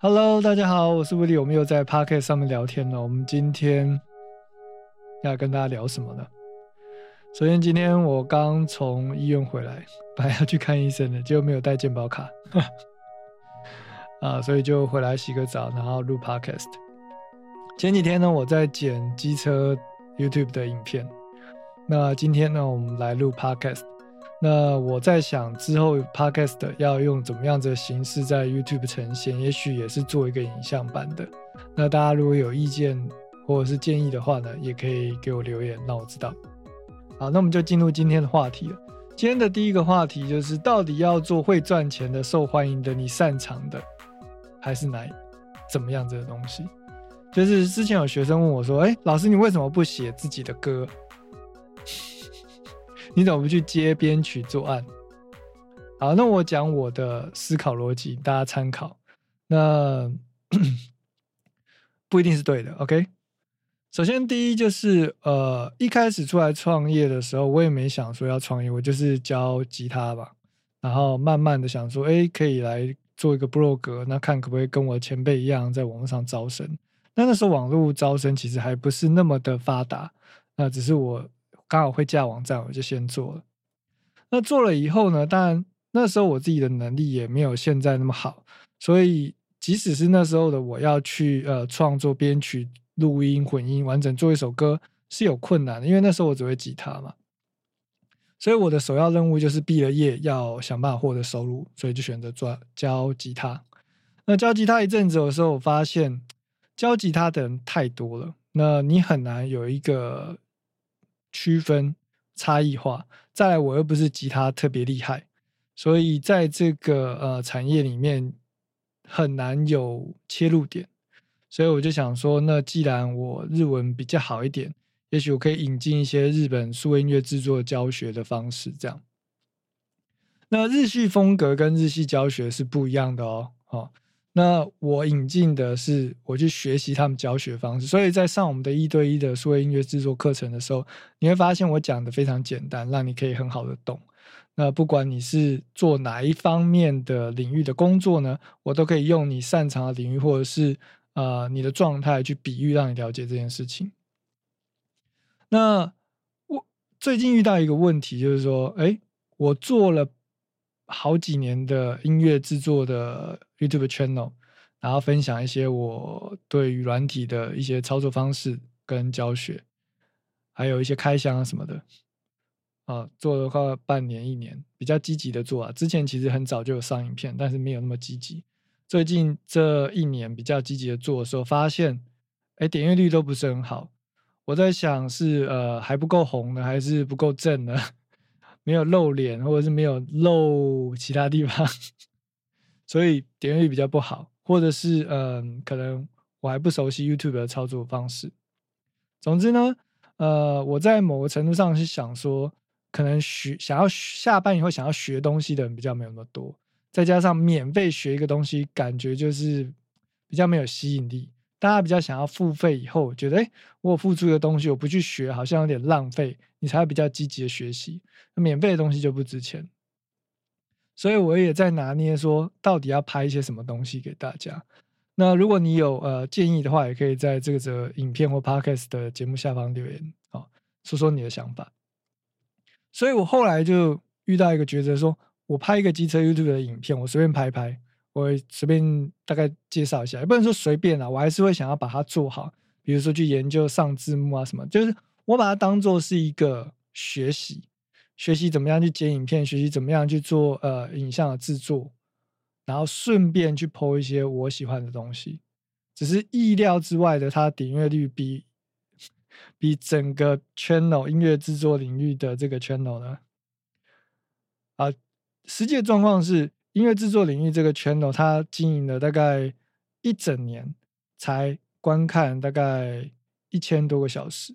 Hello，大家好，我是威利，我们又在 Pocket 上面聊天了。我们今天要跟大家聊什么呢？首先，今天我刚从医院回来，本来要去看医生的，结果没有带健保卡，啊，所以就回来洗个澡，然后录 Podcast。前几天呢，我在剪机车 YouTube 的影片，那今天呢，我们来录 Podcast。那我在想之后 podcast 要用怎么样子的形式在 YouTube 呈现，也许也是做一个影像版的。那大家如果有意见或者是建议的话呢，也可以给我留言，让我知道。好，那我们就进入今天的话题了。今天的第一个话题就是，到底要做会赚钱的、受欢迎的、你擅长的，还是哪怎么样子的东西？就是之前有学生问我说：“哎，老师，你为什么不写自己的歌？”你怎么不去接编曲作案？好，那我讲我的思考逻辑，大家参考。那 不一定是对的。OK，首先第一就是呃，一开始出来创业的时候，我也没想说要创业，我就是教吉他吧。然后慢慢的想说，哎，可以来做一个 blog，那看可不可以跟我前辈一样，在网络上招生。那那时候网络招生其实还不是那么的发达，那只是我。刚好会架网站，我就先做了。那做了以后呢？当然那时候我自己的能力也没有现在那么好，所以即使是那时候的我要去呃创作、编曲、录音、混音，完整做一首歌是有困难的，因为那时候我只会吉他嘛。所以我的首要任务就是毕了业要想办法获得收入，所以就选择做教吉他。那教吉他一阵子的时候，我发现教吉他的人太多了，那你很难有一个。区分差异化，再来我又不是吉他特别厉害，所以在这个呃产业里面很难有切入点，所以我就想说，那既然我日文比较好一点，也许我可以引进一些日本数音乐制作教学的方式，这样。那日系风格跟日系教学是不一样的哦，好。那我引进的是我去学习他们教学方式，所以在上我们的一对一的数位音乐制作课程的时候，你会发现我讲的非常简单，让你可以很好的懂。那不管你是做哪一方面的领域的工作呢，我都可以用你擅长的领域或者是呃你的状态去比喻，让你了解这件事情。那我最近遇到一个问题，就是说，哎，我做了。好几年的音乐制作的 YouTube channel，然后分享一些我对于软体的一些操作方式跟教学，还有一些开箱啊什么的。啊，做的话半年一年，比较积极的做啊。之前其实很早就有上影片，但是没有那么积极。最近这一年比较积极的做的时候，发现，哎，点阅率都不是很好。我在想是呃还不够红呢，还是不够正呢？没有露脸，或者是没有露其他地方，所以点阅率比较不好，或者是嗯，可能我还不熟悉 YouTube 的操作方式。总之呢，呃，我在某个程度上是想说，可能学想要下班以后想要学东西的人比较没有那么多，再加上免费学一个东西，感觉就是比较没有吸引力。大家比较想要付费以后，觉得哎，我付出的东西我不去学，好像有点浪费。你才会比较积极的学习，免费的东西就不值钱。所以我也在拿捏，说到底要拍一些什么东西给大家。那如果你有呃建议的话，也可以在这个影片或 podcast 的节目下方留言啊，说说你的想法。所以我后来就遇到一个抉择，说我拍一个机车 YouTube 的影片，我随便拍拍。我随便大概介绍一下，也不能说随便啦，我还是会想要把它做好。比如说去研究上字幕啊什么，就是我把它当做是一个学习，学习怎么样去剪影片，学习怎么样去做呃影像的制作，然后顺便去剖一些我喜欢的东西。只是意料之外的，它点阅率比比整个 channel 音乐制作领域的这个 channel 呢，啊，实际的状况是。音乐制作领域这个 channel，它经营了大概一整年，才观看大概一千多个小时。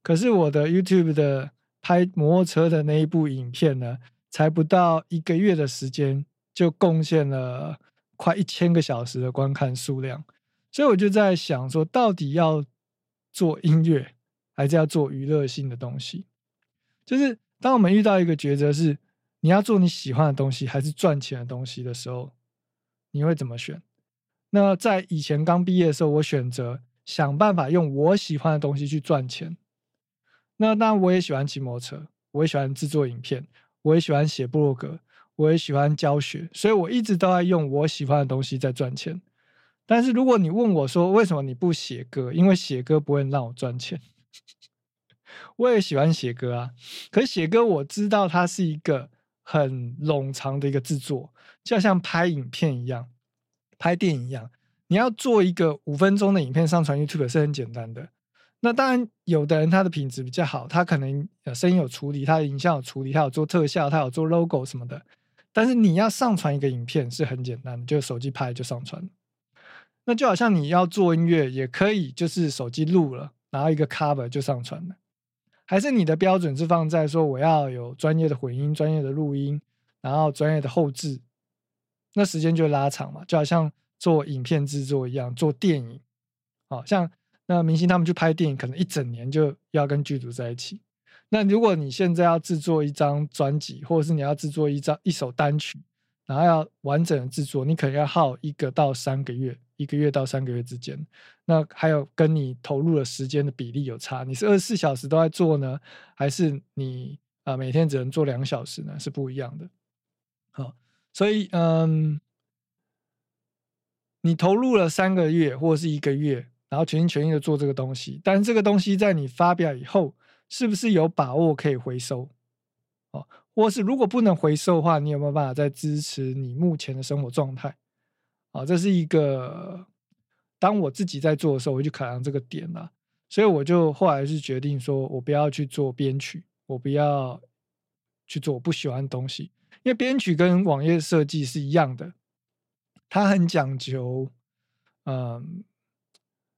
可是我的 YouTube 的拍摩托车的那一部影片呢，才不到一个月的时间，就贡献了快一千个小时的观看数量。所以我就在想说，到底要做音乐，还是要做娱乐性的东西？就是当我们遇到一个抉择是。你要做你喜欢的东西，还是赚钱的东西的时候，你会怎么选？那在以前刚毕业的时候，我选择想办法用我喜欢的东西去赚钱。那当然，我也喜欢骑摩托车，我也喜欢制作影片，我也喜欢写部落格，我也喜欢教学，所以我一直都在用我喜欢的东西在赚钱。但是如果你问我说为什么你不写歌？因为写歌不会让我赚钱。我也喜欢写歌啊，可写歌我知道它是一个很冗长的一个制作，就像拍影片一样，拍电影一样。你要做一个五分钟的影片上传 YouTube 是很简单的。那当然，有的人他的品质比较好，他可能声音有处理，他的影像有处理，他有做特效，他有做 logo 什么的。但是你要上传一个影片是很简单的，就手机拍就上传。那就好像你要做音乐也可以，就是手机录了，然后一个 cover 就上传了。还是你的标准是放在说我要有专业的混音、专业的录音，然后专业的后置，那时间就拉长嘛，就好像做影片制作一样，做电影，好像那明星他们去拍电影，可能一整年就要跟剧组在一起。那如果你现在要制作一张专辑，或者是你要制作一张一首单曲，然后要完整的制作，你可能要耗一个到三个月。一个月到三个月之间，那还有跟你投入的时间的比例有差。你是二十四小时都在做呢，还是你啊每天只能做两小时呢？是不一样的。好，所以嗯，你投入了三个月或是一个月，然后全心全意的做这个东西，但是这个东西在你发表以后，是不是有把握可以回收？哦，或是如果不能回收的话，你有没有办法再支持你目前的生活状态？啊，这是一个当我自己在做的时候，我就考量这个点了，所以我就后来是决定说，我不要去做编曲，我不要去做我不喜欢的东西，因为编曲跟网页设计是一样的，它很讲究。嗯，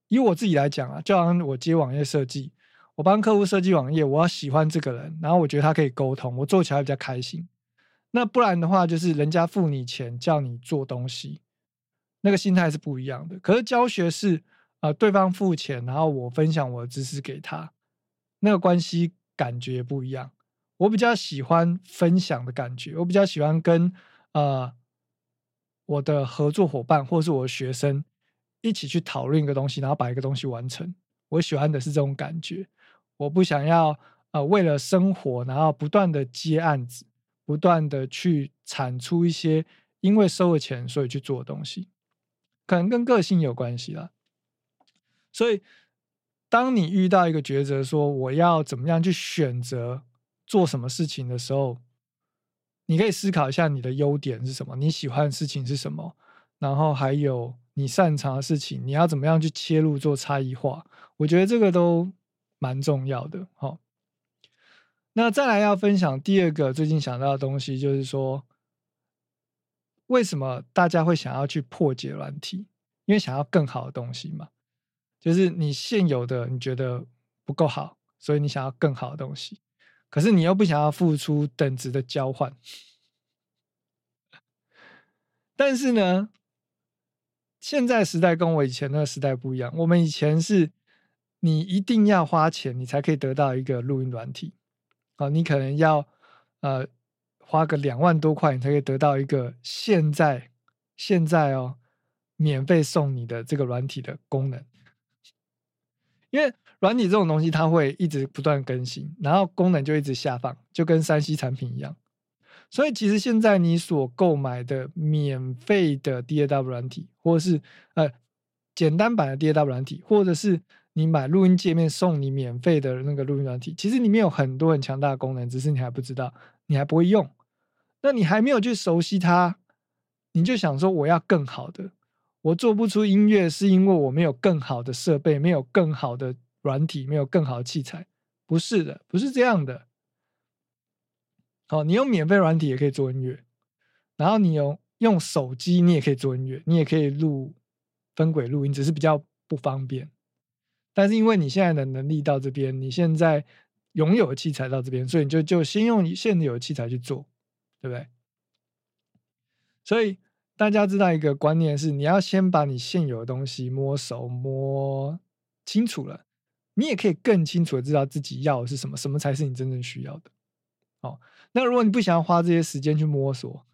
以我自己来讲啊，就好像我接网页设计，我帮客户设计网页，我要喜欢这个人，然后我觉得他可以沟通，我做起来比较开心。那不然的话，就是人家付你钱叫你做东西。那个心态是不一样的，可是教学是，呃，对方付钱，然后我分享我的知识给他，那个关系感觉不一样。我比较喜欢分享的感觉，我比较喜欢跟呃我的合作伙伴或是我的学生一起去讨论一个东西，然后把一个东西完成。我喜欢的是这种感觉，我不想要呃为了生活，然后不断的接案子，不断的去产出一些因为收了钱所以去做的东西。可能跟个性有关系啦，所以当你遇到一个抉择，说我要怎么样去选择做什么事情的时候，你可以思考一下你的优点是什么，你喜欢的事情是什么，然后还有你擅长的事情，你要怎么样去切入做差异化？我觉得这个都蛮重要的。好，那再来要分享第二个最近想到的东西，就是说。为什么大家会想要去破解软体？因为想要更好的东西嘛。就是你现有的你觉得不够好，所以你想要更好的东西。可是你又不想要付出等值的交换。但是呢，现在时代跟我以前那个时代不一样。我们以前是，你一定要花钱，你才可以得到一个录音软体。啊，你可能要呃。花个两万多块，你才可以得到一个现在现在哦免费送你的这个软体的功能。因为软体这种东西，它会一直不断更新，然后功能就一直下放，就跟三 C 产品一样。所以其实现在你所购买的免费的 DAW 软体，或者是呃简单版的 DAW 软体，或者是你买录音界面送你免费的那个录音软体，其实里面有很多很强大的功能，只是你还不知道，你还不会用。那你还没有去熟悉它，你就想说我要更好的，我做不出音乐是因为我没有更好的设备，没有更好的软体，没有更好的器材，不是的，不是这样的。好，你用免费软体也可以做音乐，然后你用用手机你也可以做音乐，你也可以录分轨录音，只是比较不方便。但是因为你现在的能力到这边，你现在拥有的器材到这边，所以你就就先用现有的器材去做。对不对？所以大家知道一个观念是，你要先把你现有的东西摸熟、摸清楚了，你也可以更清楚的知道自己要的是什么，什么才是你真正需要的。哦，那如果你不想要花这些时间去摸索，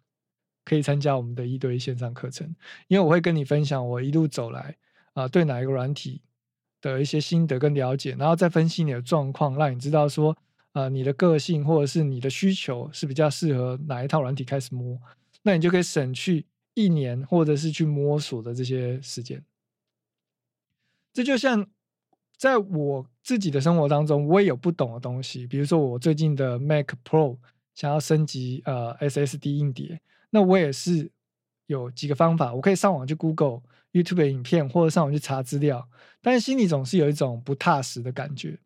可以参加我们的一对一线上课程，因为我会跟你分享我一路走来啊，对哪一个软体的一些心得跟了解，然后再分析你的状况，让你知道说，呃，你的个性或者是你的需求是比较适合哪一套软体开始摸，那你就可以省去一年或者是去摸索的这些时间。这就像在我自己的生活当中，我也有不懂的东西，比如说我最近的 Mac Pro 想要升级呃 SSD 硬碟。那我也是有几个方法，我可以上网去 Google、YouTube 的影片，或者上网去查资料，但是心里总是有一种不踏实的感觉。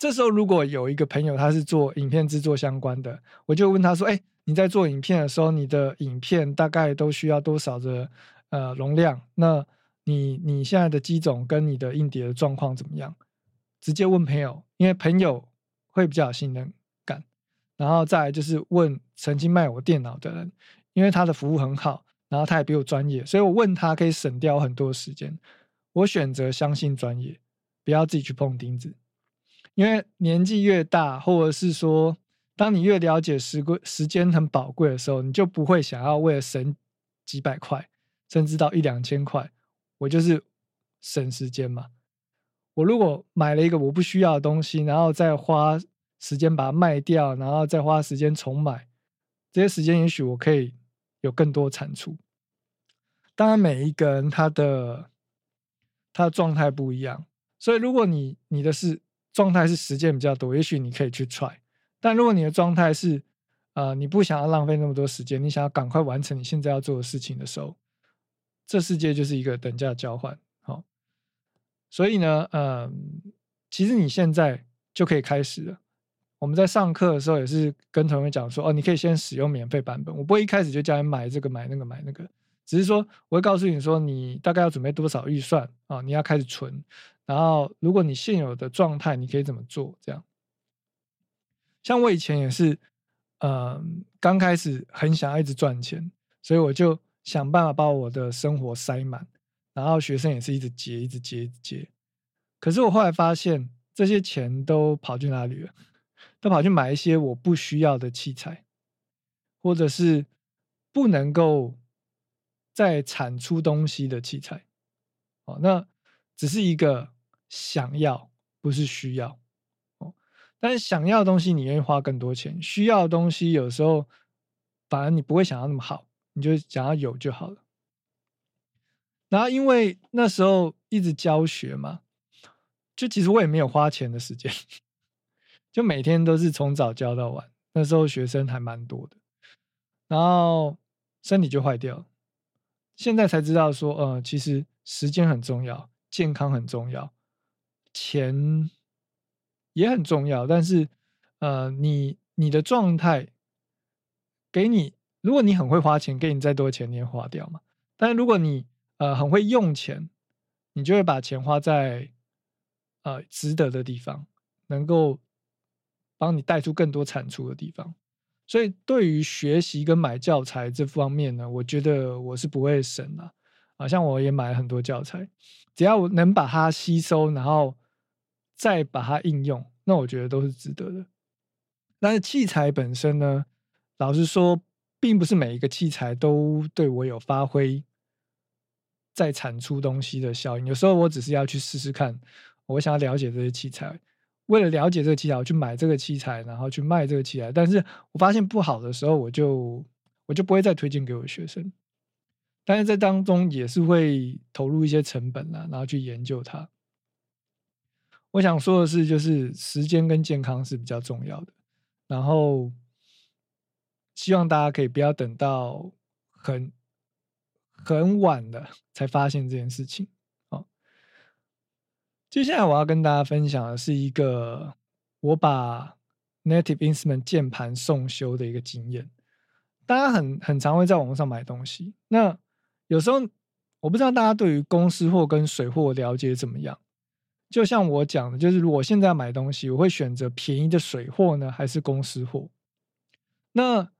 这时候，如果有一个朋友他是做影片制作相关的，我就问他说：“哎，你在做影片的时候，你的影片大概都需要多少的呃容量？那你你现在的机种跟你的硬碟的状况怎么样？”直接问朋友，因为朋友会比较有信任感。然后再来就是问曾经卖我电脑的人，因为他的服务很好，然后他也比我专业，所以我问他可以省掉很多时间。我选择相信专业，不要自己去碰钉子。因为年纪越大，或者是说，当你越了解时贵时间很宝贵的时候，你就不会想要为了省几百块，甚至到一两千块，我就是省时间嘛。我如果买了一个我不需要的东西，然后再花。时间把它卖掉，然后再花时间重买，这些时间也许我可以有更多产出。当然，每一个人他的他的状态不一样，所以如果你你的是状态是时间比较多，也许你可以去 try。但如果你的状态是呃你不想要浪费那么多时间，你想要赶快完成你现在要做的事情的时候，这世界就是一个等价交换。好，所以呢，嗯，其实你现在就可以开始了。我们在上课的时候也是跟同学讲说，哦，你可以先使用免费版本，我不会一开始就叫你买这个买那个买那个，只是说我会告诉你说，你大概要准备多少预算啊，你要开始存，然后如果你现有的状态，你可以怎么做？这样，像我以前也是，嗯，刚开始很想要一直赚钱，所以我就想办法把我的生活塞满，然后学生也是一直接，一直接，一直接，可是我后来发现这些钱都跑去哪里了？都跑去买一些我不需要的器材，或者是不能够再产出东西的器材。哦，那只是一个想要，不是需要。哦，但是想要的东西你愿意花更多钱，需要的东西有时候反而你不会想要那么好，你就想要有就好了。然后因为那时候一直教学嘛，就其实我也没有花钱的时间。就每天都是从早教到晚，那时候学生还蛮多的，然后身体就坏掉。现在才知道说，呃，其实时间很重要，健康很重要，钱也很重要。但是，呃，你你的状态给你，如果你很会花钱，给你再多钱你也花掉嘛。但是如果你呃很会用钱，你就会把钱花在呃值得的地方，能够。帮你带出更多产出的地方，所以对于学习跟买教材这方面呢，我觉得我是不会省的。啊，像我也买了很多教材，只要我能把它吸收，然后再把它应用，那我觉得都是值得的。但是器材本身呢，老实说，并不是每一个器材都对我有发挥再产出东西的效应。有时候我只是要去试试看，我想要了解这些器材。为了了解这个器材，我去买这个器材，然后去卖这个器材。但是我发现不好的时候，我就我就不会再推荐给我学生。但是在当中也是会投入一些成本啦，然后去研究它。我想说的是，就是时间跟健康是比较重要的。然后希望大家可以不要等到很很晚了才发现这件事情。接下来我要跟大家分享的是一个我把 Native Instrument 键盘送修的一个经验。大家很很常会在网络上买东西，那有时候我不知道大家对于公司货跟水货了解怎么样。就像我讲的，就是如果现在要买东西，我会选择便宜的水货呢，还是公司货？那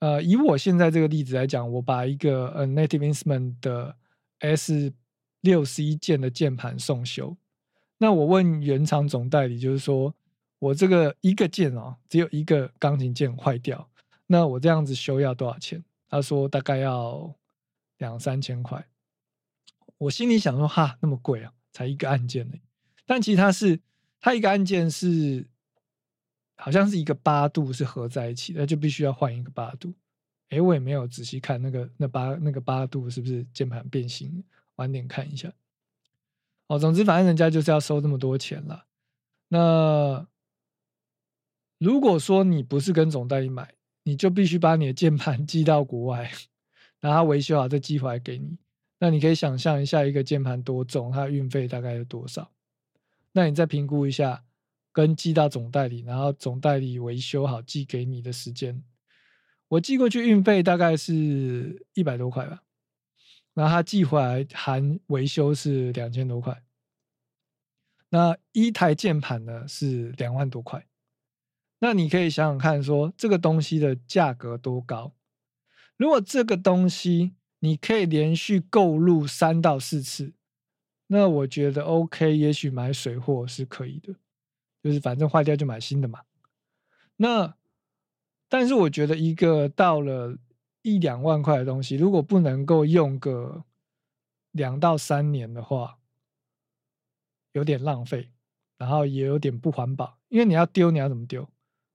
呃，以我现在这个例子来讲，我把一个呃 Native Instrument 的 S 六十一键的键盘送修。那我问原厂总代理，就是说我这个一个键哦，只有一个钢琴键坏掉，那我这样子修要多少钱？他说大概要两三千块。我心里想说哈，那么贵啊，才一个按键呢。但其实它是，它一个按键是好像是一个八度是合在一起的，就必须要换一个八度。哎，我也没有仔细看那个那八那个八度是不是键盘变形，晚点看一下。哦，总之反正人家就是要收这么多钱了。那如果说你不是跟总代理买，你就必须把你的键盘寄到国外，然后维修好再寄回来给你。那你可以想象一下，一个键盘多重，它的运费大概有多少？那你再评估一下，跟寄到总代理，然后总代理维修好寄给你的时间。我寄过去运费大概是一百多块吧，然后他寄回来含维修是两千多块，那一台键盘呢是两万多块，那你可以想想看，说这个东西的价格多高？如果这个东西你可以连续购入三到四次，那我觉得 OK，也许买水货是可以的，就是反正坏掉就买新的嘛。那但是我觉得一个到了一两万块的东西，如果不能够用个两到三年的话，有点浪费，然后也有点不环保。因为你要丢，你要怎么丢？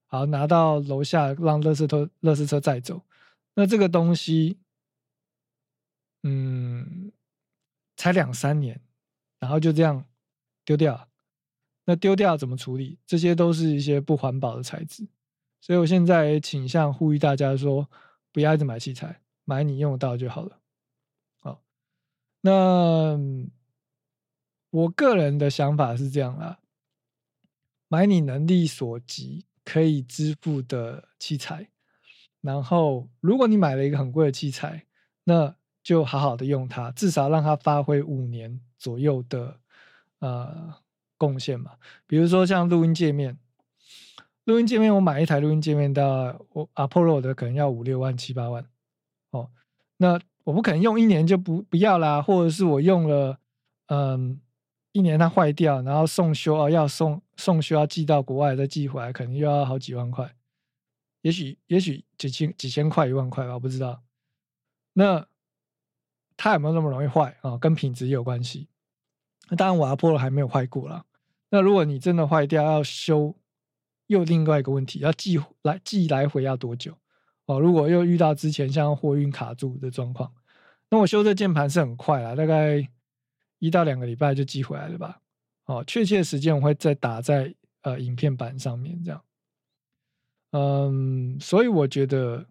好，拿到楼下让乐视车乐视车载走。那这个东西，嗯，才两三年，然后就这样丢掉。那丢掉怎么处理？这些都是一些不环保的材质。所以我现在倾向呼吁大家说，不要一直买器材，买你用得到就好了。好，那我个人的想法是这样啦，买你能力所及可以支付的器材，然后如果你买了一个很贵的器材，那就好好的用它，至少让它发挥五年左右的呃贡献嘛。比如说像录音界面。录音界面，我买一台录音界面，到我 Apollo 的可能要五六万、七八万。哦，那我不可能用一年就不不要啦，或者是我用了，嗯，一年它坏掉，然后送修啊，要送送修要寄到国外再寄回来，可能又要好几万块。也许也许几千几千块、一万块吧，我不知道。那它有没有那么容易坏啊？跟品质有关系。那当然，我 Apollo 还没有坏过啦。那如果你真的坏掉要修，又另外一个问题，要寄来寄来回要多久？哦，如果又遇到之前像货运卡住的状况，那我修这键盘是很快啦，大概一到两个礼拜就寄回来了吧？哦，确切时间我会再打在呃影片板上面这样。嗯，所以我觉得，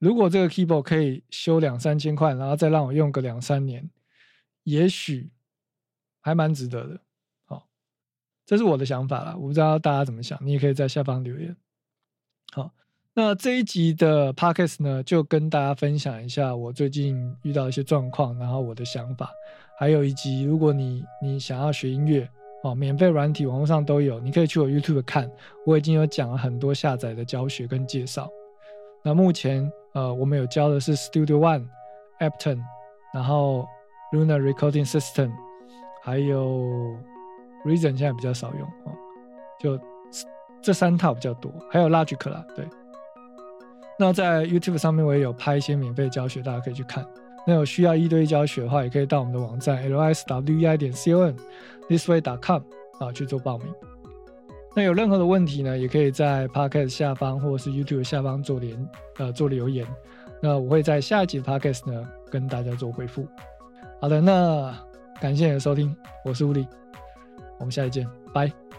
如果这个 keyboard 可以修两三千块，然后再让我用个两三年，也许还蛮值得的。好这是我的想法啦，我不知道大家怎么想，你也可以在下方留言。好，那这一集的 podcast 呢，就跟大家分享一下我最近遇到一些状况，然后我的想法，还有一集，如果你你想要学音乐哦，免费软体网络上都有，你可以去我 YouTube 看，我已经有讲了很多下载的教学跟介绍。那目前呃，我们有教的是 Studio One、Ableton，然后 Luna Recording System，还有。Reason 现在比较少用哦，就这三套比较多，还有 Logic 啦，对。那在 YouTube 上面我也有拍一些免费教学，大家可以去看。那有需要一对一教学的话，也可以到我们的网站 lswi 点 com，thisway.com 啊去做报名。那有任何的问题呢，也可以在 Podcast 下方或者是 YouTube 下方做连呃做留言。那我会在下一集的 Podcast 呢跟大家做回复。好的，那感谢你的收听，我是吴力。我们下一见，拜。